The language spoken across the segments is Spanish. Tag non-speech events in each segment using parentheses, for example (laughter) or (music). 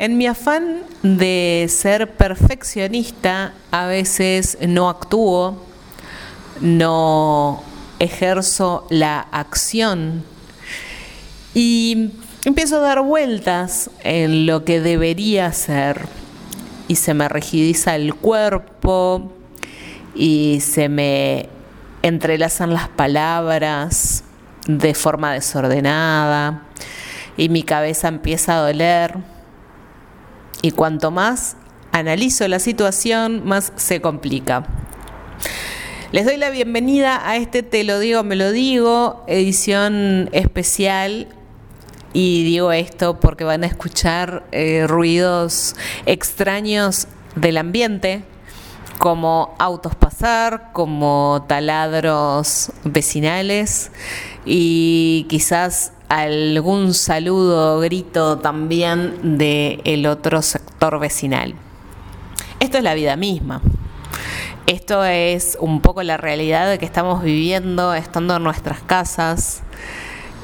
En mi afán de ser perfeccionista, a veces no actúo, no ejerzo la acción y empiezo a dar vueltas en lo que debería ser. Y se me rigidiza el cuerpo y se me entrelazan las palabras de forma desordenada y mi cabeza empieza a doler y cuanto más analizo la situación, más se complica. Les doy la bienvenida a este Te lo digo, me lo digo, edición especial. Y digo esto porque van a escuchar eh, ruidos extraños del ambiente, como autos pasar, como taladros vecinales y quizás algún saludo o grito también del el otro sector vecinal. Esto es la vida misma. Esto es un poco la realidad de que estamos viviendo estando en nuestras casas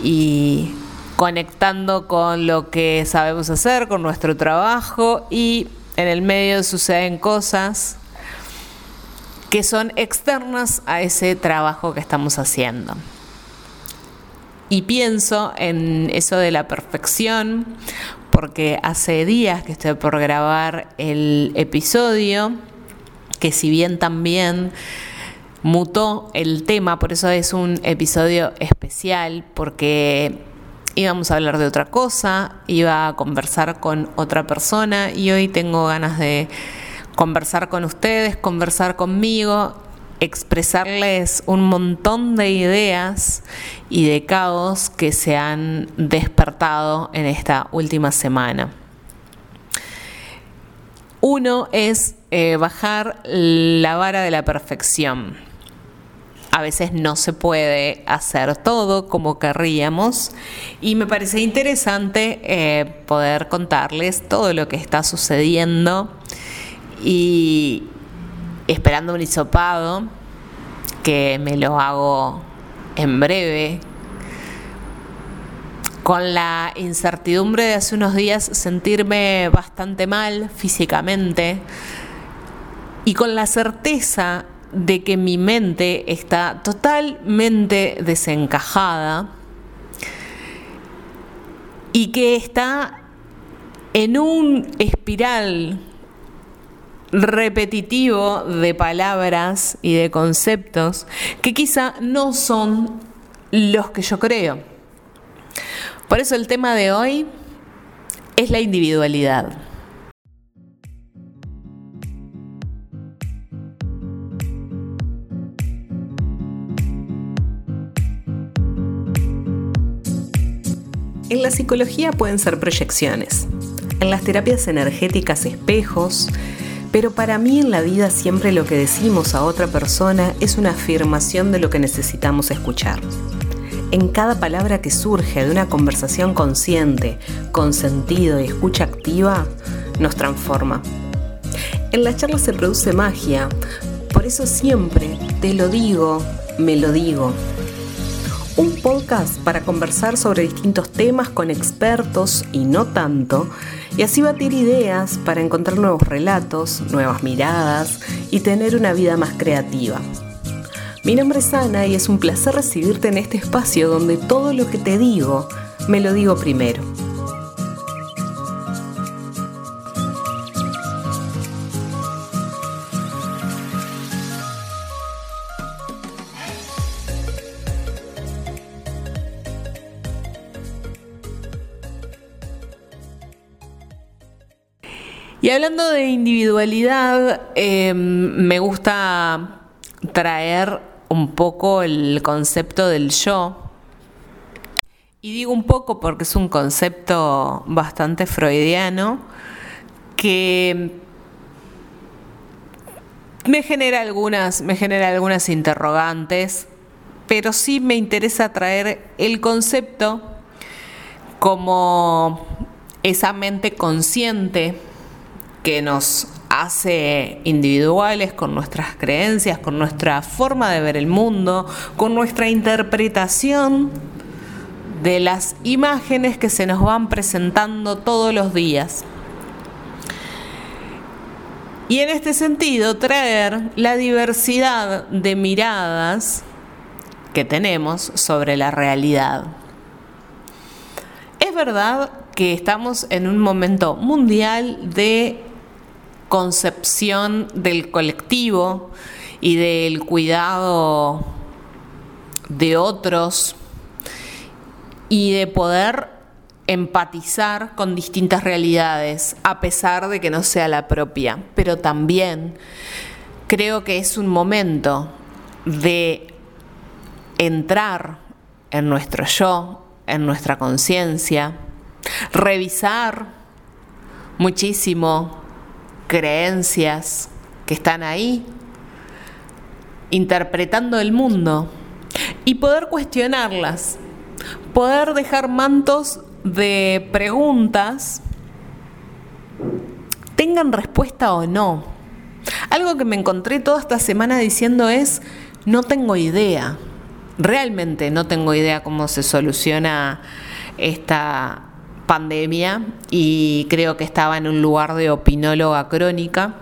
y conectando con lo que sabemos hacer, con nuestro trabajo y en el medio suceden cosas que son externas a ese trabajo que estamos haciendo. Y pienso en eso de la perfección, porque hace días que estoy por grabar el episodio, que si bien también mutó el tema, por eso es un episodio especial, porque íbamos a hablar de otra cosa, iba a conversar con otra persona y hoy tengo ganas de conversar con ustedes, conversar conmigo expresarles un montón de ideas y de caos que se han despertado en esta última semana. Uno es eh, bajar la vara de la perfección. A veces no se puede hacer todo como querríamos y me parece interesante eh, poder contarles todo lo que está sucediendo y, esperando un hisopado, que me lo hago en breve, con la incertidumbre de hace unos días sentirme bastante mal físicamente y con la certeza de que mi mente está totalmente desencajada y que está en un espiral repetitivo de palabras y de conceptos que quizá no son los que yo creo. Por eso el tema de hoy es la individualidad. En la psicología pueden ser proyecciones, en las terapias energéticas espejos, pero para mí en la vida siempre lo que decimos a otra persona es una afirmación de lo que necesitamos escuchar. En cada palabra que surge de una conversación consciente, con sentido y escucha activa, nos transforma. En las charlas se produce magia, por eso siempre te lo digo, me lo digo. Un podcast para conversar sobre distintos temas con expertos y no tanto y así batir ideas para encontrar nuevos relatos, nuevas miradas y tener una vida más creativa. Mi nombre es Ana y es un placer recibirte en este espacio donde todo lo que te digo, me lo digo primero. Hablando de individualidad, em, me gusta traer un poco el concepto del yo. Y digo un poco porque es un concepto bastante freudiano que me genera algunas, me genera algunas interrogantes, pero sí me interesa traer el concepto como esa mente consciente que nos hace individuales con nuestras creencias, con nuestra forma de ver el mundo, con nuestra interpretación de las imágenes que se nos van presentando todos los días. Y en este sentido, traer la diversidad de miradas que tenemos sobre la realidad. Es verdad que estamos en un momento mundial de concepción del colectivo y del cuidado de otros y de poder empatizar con distintas realidades, a pesar de que no sea la propia. Pero también creo que es un momento de entrar en nuestro yo, en nuestra conciencia, revisar muchísimo creencias que están ahí, interpretando el mundo y poder cuestionarlas, poder dejar mantos de preguntas, tengan respuesta o no. Algo que me encontré toda esta semana diciendo es, no tengo idea, realmente no tengo idea cómo se soluciona esta pandemia y creo que estaba en un lugar de opinóloga crónica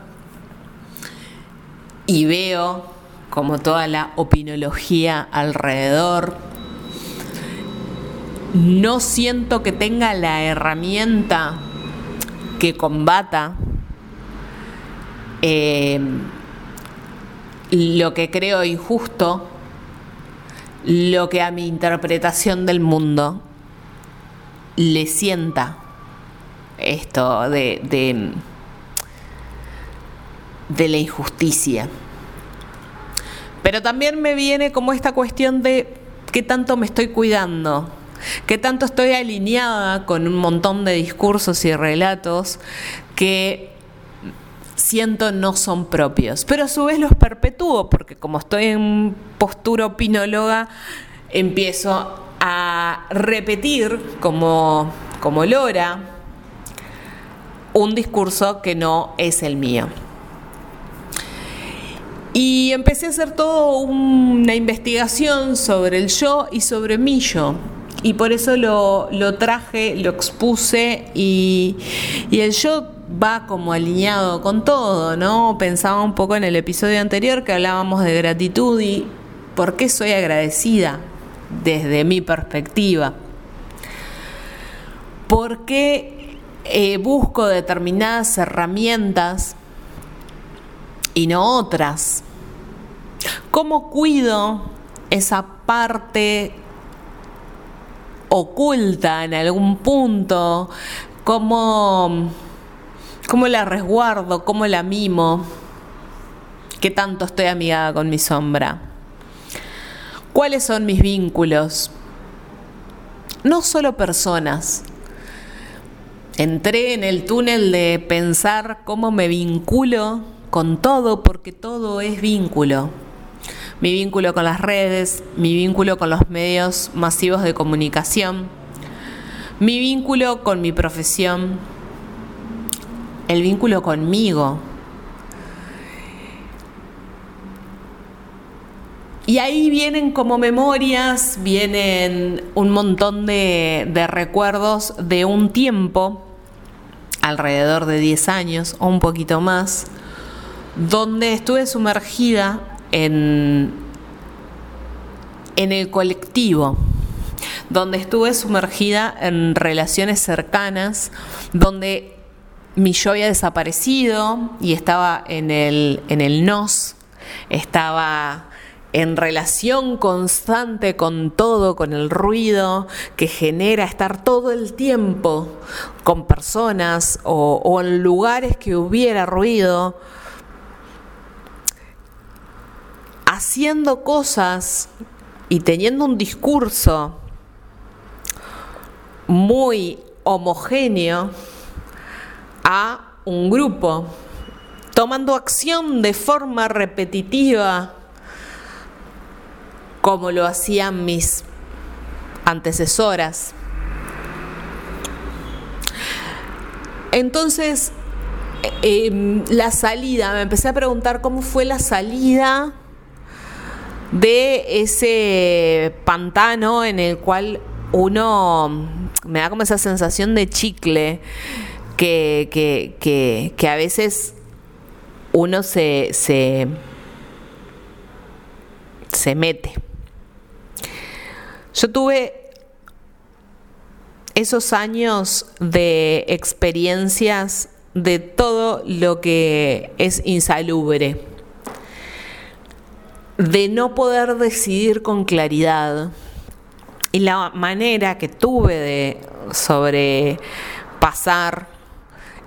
y veo como toda la opinología alrededor. No siento que tenga la herramienta que combata eh, lo que creo injusto, lo que a mi interpretación del mundo le sienta esto de, de, la injusticia. Pero también me viene como esta cuestión de qué tanto me estoy cuidando, qué tanto estoy alineada con un montón de discursos y relatos que siento no son propios, pero a su vez los perpetúo porque como estoy en postura opinóloga, empiezo a repetir como, como Lora un discurso que no es el mío. Y empecé a hacer toda una investigación sobre el yo y sobre mi yo. Y por eso lo, traje, lo expuse y, y el yo va como alineado con todo, ¿no? Pensaba un poco en el episodio anterior que hablábamos de gratitud y por qué soy agradecida desde mi perspectiva. ¿Por qué eh, busco determinadas herramientas y no otras? ¿Cómo cuido esa parte oculta en algún punto? ¿Cómo, cómo la resguardo? ¿Cómo la mimo? ¿Qué tanto estoy amigada con mi sombra? ¿Cuáles son mis vínculos? No solo personas, entré en el túnel de pensar cómo me vinculo con todo, porque todo es vínculo. Mi vínculo con las redes, mi vínculo con los medios masivos de comunicación, mi vínculo con mi profesión, el vínculo conmigo. Y ahí vienen como memorias, vienen un montón de, de recuerdos de un tiempo, alrededor de 10 años o un poquito más, donde estuve sumergida en, en el colectivo, donde estuve sumergida en relaciones cercanas, donde mi yo había desaparecido y estaba en el, en el nos, estaba en relación constante con todo, con el ruido que genera estar todo el tiempo con personas o, en lugares que hubiera ruido haciendo cosas y teniendo un discurso muy homogéneo a un grupo, tomando acción de forma repetitiva, como lo hacían mis antecesoras. Entonces, em, la salida, me empecé a preguntar cómo fue la salida de ese pantano en el cual uno me da como esa sensación de chicle que, que, que, a veces uno se, se, se mete. Yo tuve esos años de experiencias de todo lo que es insalubre, de no poder decidir con claridad. Y la manera que tuve de sobrepasar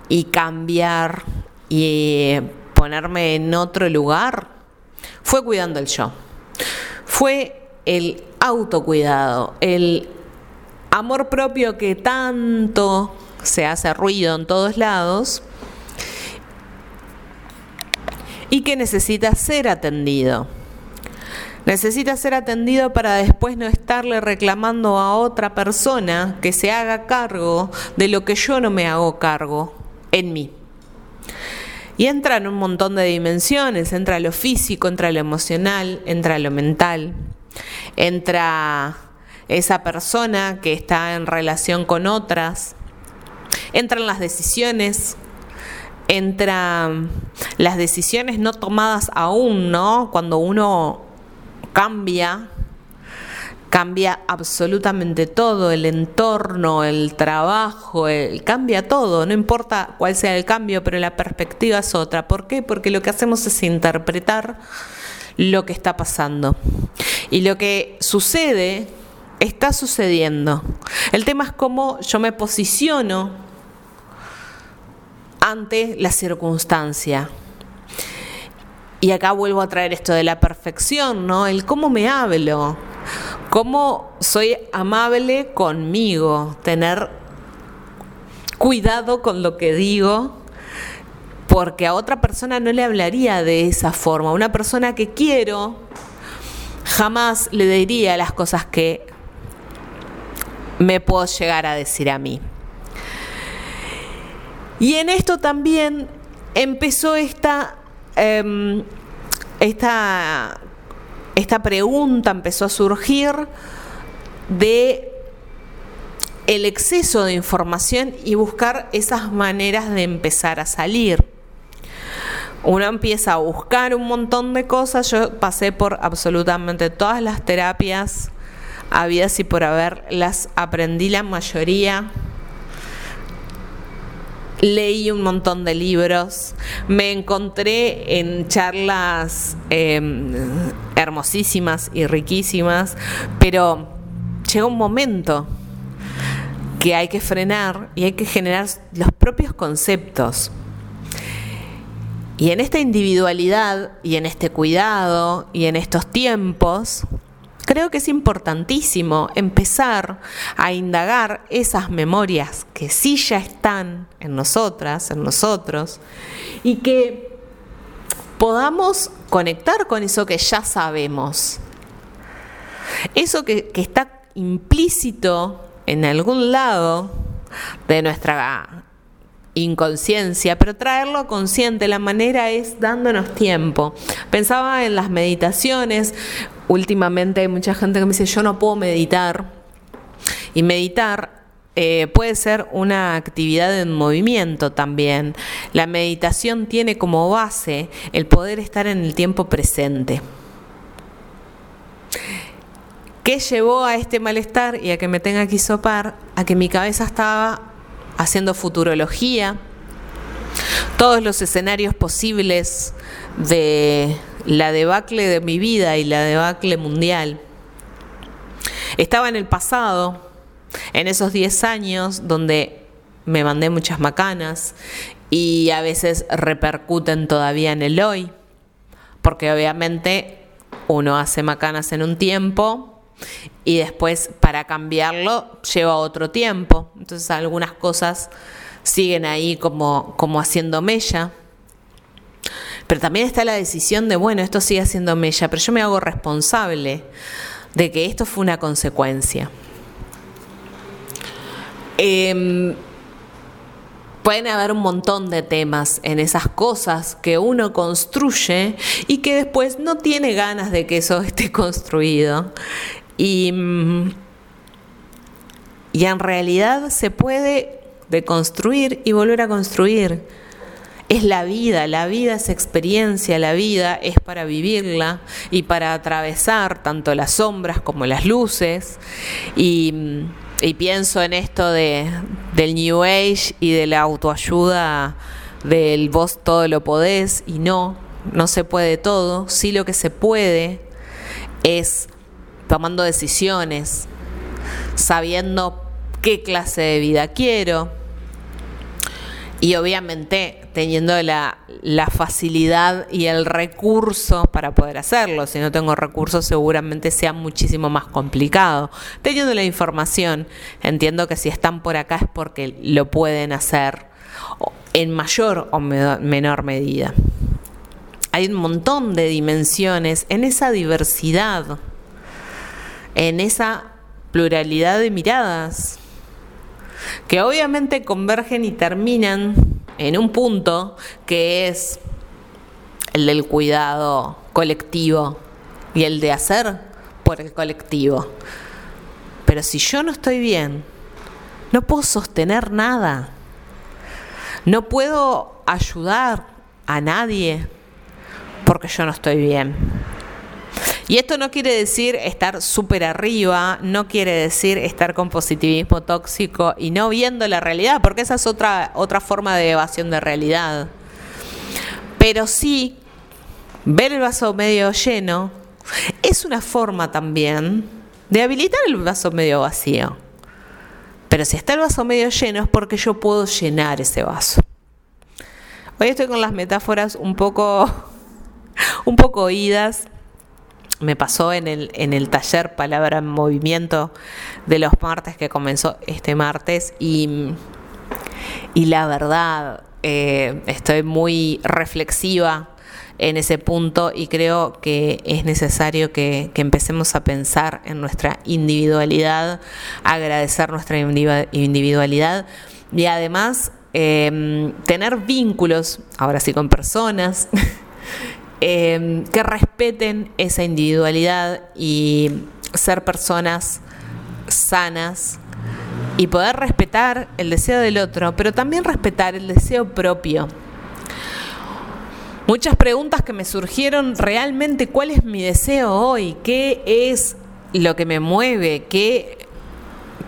y cambiar y ponerme en otro lugar fue cuidando el yo. Fue el autocuidado, el amor propio que tanto se hace ruido en todos lados y que necesita ser atendido. Necesita ser atendido para después no estarle reclamando a otra persona que se haga cargo de lo que yo no me hago cargo en mí. Y entra en un montón de dimensiones, entra lo físico, entra lo emocional, entra lo mental, entra esa persona que está en relación con otras, entran las decisiones, entran las decisiones no tomadas aún, ¿no? Cuando uno cambia, cambia absolutamente todo, el entorno, el trabajo, cambia todo, no importa cuál sea el cambio, pero la perspectiva es otra. ¿Por qué? Porque lo que hacemos es interpretar lo que está pasando. Y lo que sucede está sucediendo. El tema es cómo yo me posiciono ante la circunstancia. Y acá vuelvo a traer esto de la perfección, ¿no? El cómo me hablo, cómo soy amable conmigo, tener cuidado con lo que digo, porque a otra persona no le hablaría de esa forma. Una persona que quiero jamás le diría las cosas que me puedo llegar a decir a mí. Y en esto también empezó esta, em, esta, esta pregunta, empezó a surgir de el exceso de información y buscar esas maneras de empezar a salir. Uno empieza a buscar un montón de cosas. Yo pasé por absolutamente todas las terapias habidas y por haber, las aprendí la mayoría leí un montón de libros, me encontré en charlas em, hermosísimas y riquísimas, pero llega un momento que hay que frenar y hay que generar los propios conceptos. Y en esta individualidad y en este cuidado y en estos tiempos, Creo que es importantísimo empezar a indagar esas memorias que sí ya están en nosotras, en nosotros, y que podamos conectar con eso que ya sabemos. Eso que, está implícito en algún lado de nuestra inconsciencia, pero traerlo consciente, la manera es dándonos tiempo. Pensaba en las meditaciones, últimamente hay mucha gente que me dice, yo no puedo meditar. Y meditar eh, puede ser una actividad en movimiento también. La meditación tiene como base el poder estar en el tiempo presente. ¿Qué llevó a este malestar y a que me tenga que sopar? A que mi cabeza estaba haciendo futurología, todos los escenarios posibles de la debacle de mi vida y la debacle mundial. Estaba en el pasado, en esos 10 años donde me mandé muchas macanas y a veces repercuten todavía en el hoy, porque obviamente uno hace macanas en un tiempo y después para cambiarlo lleva otro tiempo. Entonces algunas cosas siguen ahí como, como haciendo mella. Pero también está la decisión de, bueno, esto sigue haciendo mella, pero yo me hago responsable de que esto fue una consecuencia. Em, pueden haber un montón de temas en esas cosas que uno construye y que después no tiene ganas de que eso esté (laughs) construido. Y, mm, y en realidad se puede deconstruir y volver a construir Es la vida, la vida es experiencia, la vida es para vivirla y para atravesar tanto las sombras como las luces. Y, pienso en esto de, del New Age y de la autoayuda del vos todo lo podés y no, no se puede todo. Sí lo que se puede es tomando decisiones, sabiendo qué clase de vida quiero y obviamente teniendo la, facilidad y el recurso para poder hacerlo. Si no tengo recursos seguramente sea muchísimo más complicado. Teniendo la información, entiendo que si están por acá es porque lo pueden hacer en mayor o menor medida. Hay un montón de dimensiones en esa diversidad, en esa pluralidad de miradas, que obviamente convergen y terminan en un punto que es el del cuidado colectivo y el de hacer por el colectivo. Pero si yo no estoy bien, no puedo sostener nada. No puedo ayudar a nadie porque yo no estoy bien. Y esto no quiere decir estar súper arriba, no quiere decir estar con positivismo tóxico y no viendo la realidad, porque esa es otra, otra forma de evasión de realidad. Pero sí, ver el vaso medio lleno es una forma también de habilitar el vaso medio vacío. Pero si está el vaso medio lleno es porque yo puedo llenar ese vaso. Hoy estoy con las metáforas un poco, (laughs) un poco oídas me pasó en el, en el taller Palabra en Movimiento de los martes que comenzó este martes y, y la verdad eh, estoy muy reflexiva en ese punto y creo que es necesario que, empecemos a pensar en nuestra individualidad, agradecer nuestra individualidad y además em, tener vínculos, ahora sí con personas, (laughs) Em, que respeten esa individualidad y ser personas sanas y poder respetar el deseo del otro, pero también respetar el deseo propio. Muchas preguntas que me surgieron realmente, ¿cuál es mi deseo hoy? ¿Qué es lo que me mueve? ¿Qué,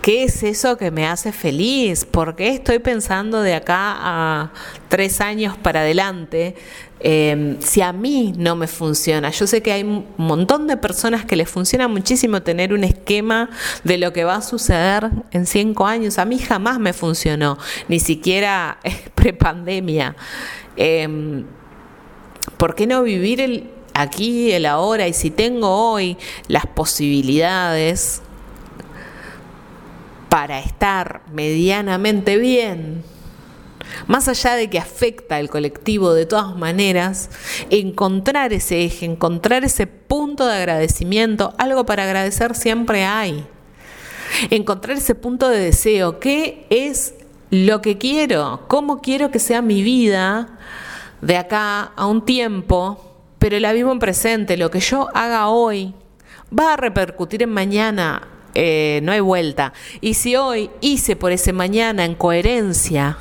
qué es eso que me hace feliz? ¿Por qué estoy pensando de acá a tres años para adelante? Em, si a mí no me funciona, yo sé que hay un montón de personas que les funciona muchísimo tener un esquema de lo que va a suceder en cinco años. A mí jamás me funcionó, ni siquiera (laughs) prepandemia. Eh, ¿Por qué no vivir el aquí, el ahora? Y si tengo hoy las posibilidades para estar medianamente bien, más allá de que afecta al colectivo de todas maneras, encontrar ese eje, encontrar ese punto de agradecimiento, algo para agradecer siempre hay. Encontrar ese punto de deseo, ¿qué es lo que quiero? ¿Cómo quiero que sea mi vida de acá a un tiempo? Pero la vivo en presente, lo que yo haga hoy va a repercutir en mañana, eh, no hay vuelta. Y si hoy hice por ese mañana en coherencia,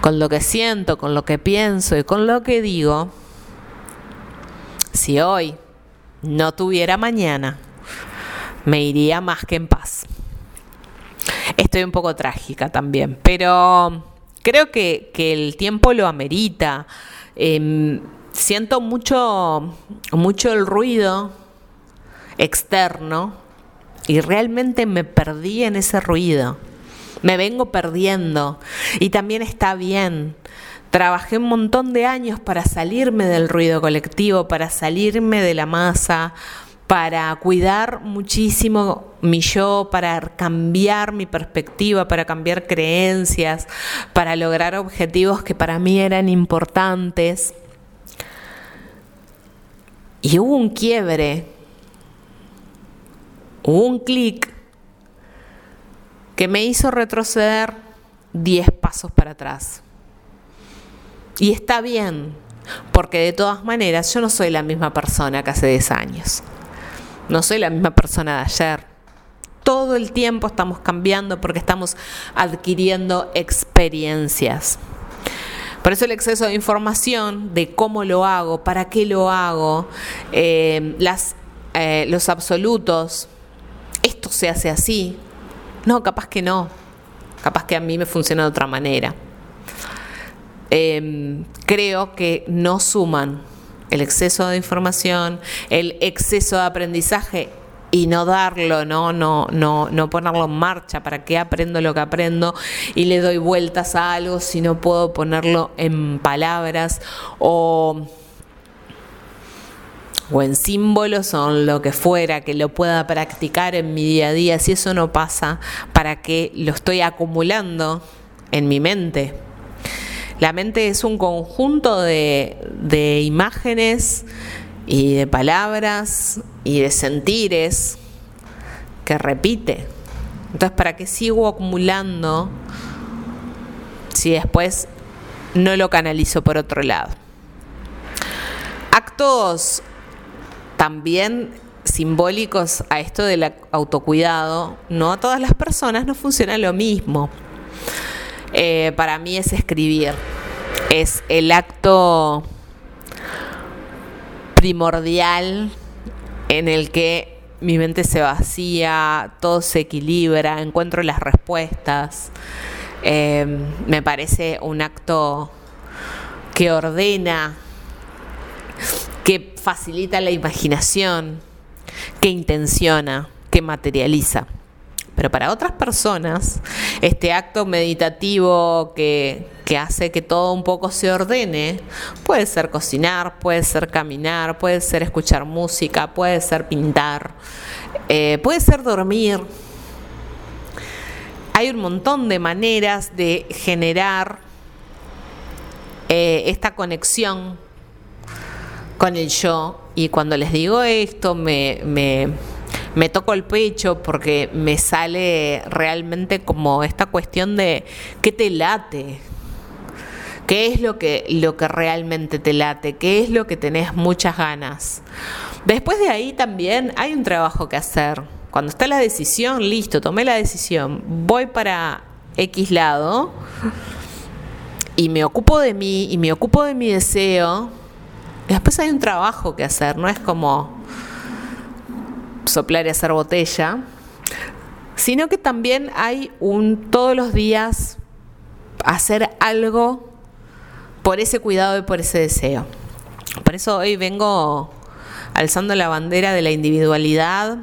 con lo que siento, con lo que pienso y con lo que digo, si hoy no tuviera mañana, me iría más que en paz. Estoy un poco trágica también, pero creo que, el tiempo lo amerita. Em, siento mucho, mucho el ruido externo y realmente me perdí en ese ruido me vengo perdiendo y también está bien. Trabajé un montón de años para salirme del ruido colectivo, para salirme de la masa, para cuidar muchísimo mi yo, para cambiar mi perspectiva, para cambiar creencias, para lograr objetivos que para mí eran importantes. Y hubo un quiebre, hubo un clic que me hizo retroceder 10 pasos para atrás. Y está bien, porque de todas maneras yo no soy la misma persona que hace 10 años. No soy la misma persona de ayer. Todo el tiempo estamos cambiando porque estamos adquiriendo experiencias. Por eso el exceso de información de cómo lo hago, para qué lo hago, eh, eh, los absolutos, se hace así. No, capaz que no. Capaz que a mí me funciona de otra manera. Em, creo que no suman el exceso de información, el exceso de aprendizaje y no darlo, ¿no? No, no, no ponerlo en marcha, ¿para qué aprendo lo que aprendo? Y le doy vueltas a algo si no puedo ponerlo en palabras o, o en símbolos o en lo que fuera, que lo pueda practicar en mi día a día. Si eso no pasa, ¿para qué lo estoy acumulando en mi mente? La mente es un conjunto de, de imágenes, y de palabras y de sentires que repite. Entonces, ¿para qué sigo acumulando si después no lo canalizo por otro lado? Actos también simbólicos a esto del autocuidado, no a todas las personas no funciona lo mismo. Eh, para mí es escribir, es el acto primordial en el que mi mente se vacía, todo se equilibra, encuentro las respuestas. Em, me parece un acto que ordena, que facilita la imaginación, que intenciona, que materializa. Pero para otras personas, este acto meditativo que, hace que todo un poco se ordene, puede ser cocinar, puede ser caminar, puede ser escuchar música, puede ser pintar, eh, puede ser dormir. Hay un montón de maneras de generar eh, esta conexión con el yo. Y cuando les digo esto, me me toco el pecho porque me sale realmente como esta cuestión de qué te late. ¿Qué es lo que, lo que realmente te late? ¿Qué es lo que tenés muchas ganas? Después de ahí también hay un trabajo que hacer. Cuando está la decisión, listo, tomé la decisión, voy para X lado y me ocupo de mí y me ocupo de mi deseo. Después hay un trabajo que hacer, no es como soplar y hacer botella, sino que también hay un todos los días hacer algo por ese cuidado y por ese deseo. Por eso hoy vengo alzando la bandera de la individualidad,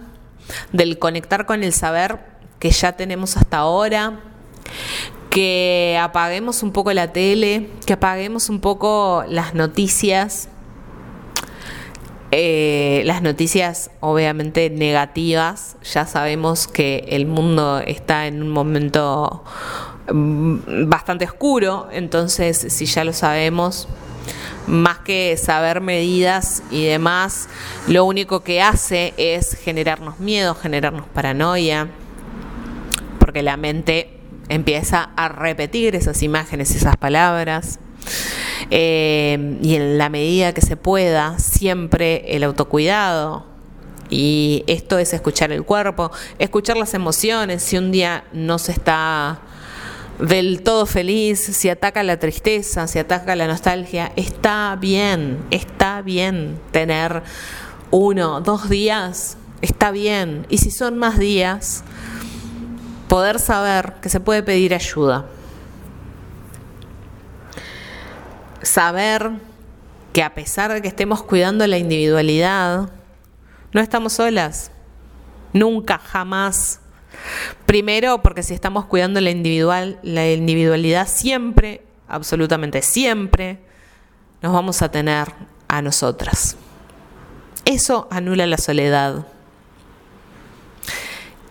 del conectar con el saber que ya tenemos hasta ahora, que apaguemos un poco la tele, que apaguemos un poco las noticias, eh, las noticias obviamente negativas, ya sabemos que el mundo está en un momento mm, bastante oscuro, entonces si ya lo sabemos, más que saber medidas y demás, lo único que hace es generarnos miedo, generarnos paranoia, porque la mente empieza a repetir esas imágenes, esas palabras. Eh, y en la medida que se pueda, siempre el autocuidado. Y esto es escuchar el cuerpo, escuchar las emociones. Si un día no se está del todo feliz, si ataca la tristeza, si ataca la nostalgia, está bien, está bien tener uno, dos días, está bien. Y si son más días, poder saber que se puede pedir ayuda. Saber que a pesar de que estemos cuidando la individualidad, no estamos solas. Nunca, jamás. Primero, porque si estamos cuidando la, individual, la individualidad, siempre, absolutamente siempre, nos vamos a tener a nosotras. Eso anula la soledad.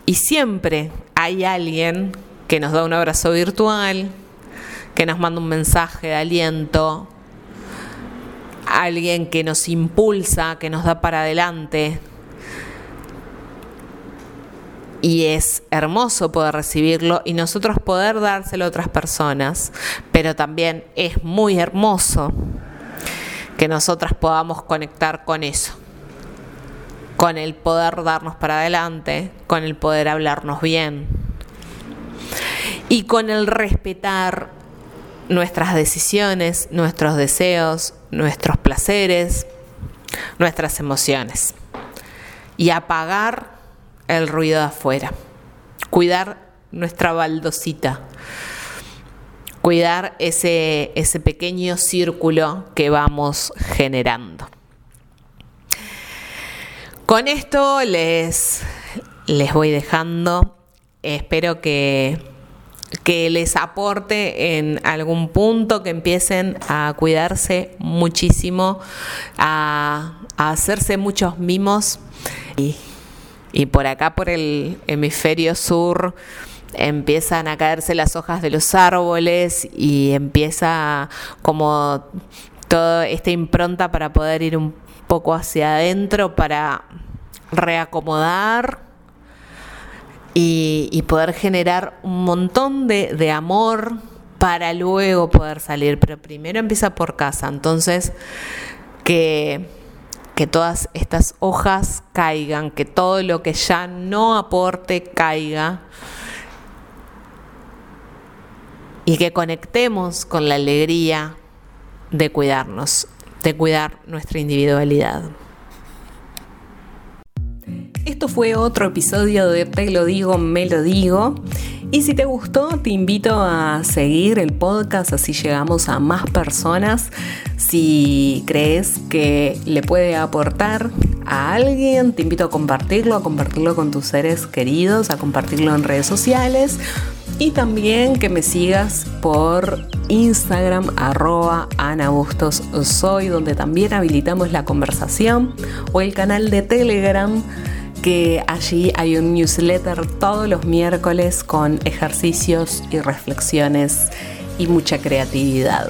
Y siempre hay alguien que nos da un abrazo virtual, que nos manda un mensaje de aliento, alguien que nos impulsa, que nos da para adelante. Y es hermoso poder recibirlo y nosotros poder dárselo a otras personas, pero también es muy hermoso que nosotras podamos conectar con eso, con el poder darnos para adelante, con el poder hablarnos bien y con el respetar nuestras decisiones, nuestros deseos, nuestros placeres, nuestras emociones. Y apagar el ruido de afuera. Cuidar nuestra baldosita. Cuidar ese, ese pequeño círculo que vamos generando. Con esto les, les voy dejando. Espero que, que les aporte en algún punto, que empiecen a cuidarse muchísimo, a, hacerse muchos mimos. Y, y por acá, por el hemisferio sur, empiezan a caerse las hojas de los árboles y empieza como toda esta impronta para poder ir un poco hacia adentro, para reacomodar y, poder generar un montón de, amor para luego poder salir. Pero primero empieza por casa. Entonces, que, que todas estas hojas caigan, que todo lo que ya no aporte caiga y que conectemos con la alegría de cuidarnos, de cuidar nuestra individualidad. Esto fue otro episodio de Te lo digo, me lo digo. Y si te gustó, te invito a seguir el podcast, así llegamos a más personas. Si crees que le puede aportar a alguien, te invito a compartirlo, a compartirlo con tus seres queridos, a compartirlo en redes sociales. Y también que me sigas por Instagram, arroba Ana Soy, donde también habilitamos la conversación, o el canal de Telegram que allí hay un newsletter todos los miércoles con ejercicios y reflexiones y mucha creatividad.